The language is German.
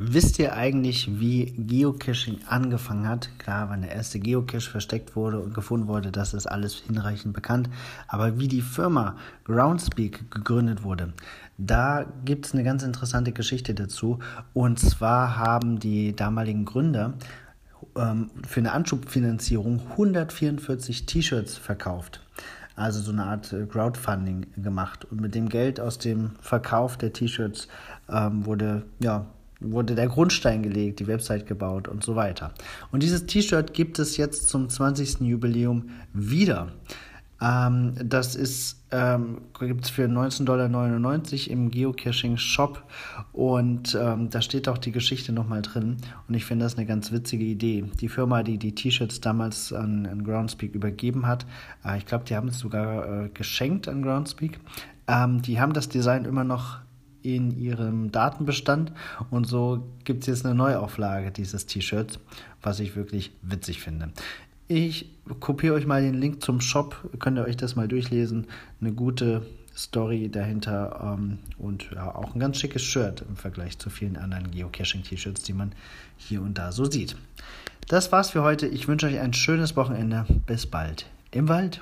Wisst ihr eigentlich, wie Geocaching angefangen hat? Klar, wann der erste Geocache versteckt wurde und gefunden wurde, das ist alles hinreichend bekannt. Aber wie die Firma Groundspeak gegründet wurde, da gibt es eine ganz interessante Geschichte dazu. Und zwar haben die damaligen Gründer ähm, für eine Anschubfinanzierung 144 T-Shirts verkauft also so eine Art äh, Crowdfunding gemacht. Und mit dem Geld aus dem Verkauf der T-Shirts ähm, wurde ja wurde der Grundstein gelegt, die Website gebaut und so weiter. Und dieses T-Shirt gibt es jetzt zum 20. Jubiläum wieder. Ähm, das ähm, gibt es für 19,99 Dollar im Geocaching-Shop und ähm, da steht auch die Geschichte nochmal drin und ich finde das eine ganz witzige Idee. Die Firma, die die T-Shirts damals an, an Groundspeak übergeben hat, äh, ich glaube, die haben es sogar äh, geschenkt an Groundspeak, ähm, die haben das Design immer noch in ihrem Datenbestand und so gibt es jetzt eine Neuauflage dieses T-Shirts, was ich wirklich witzig finde. Ich kopiere euch mal den Link zum Shop, könnt ihr euch das mal durchlesen. Eine gute Story dahinter ähm, und ja, auch ein ganz schickes Shirt im Vergleich zu vielen anderen Geocaching-T-Shirts, die man hier und da so sieht. Das war's für heute. Ich wünsche euch ein schönes Wochenende. Bis bald im Wald.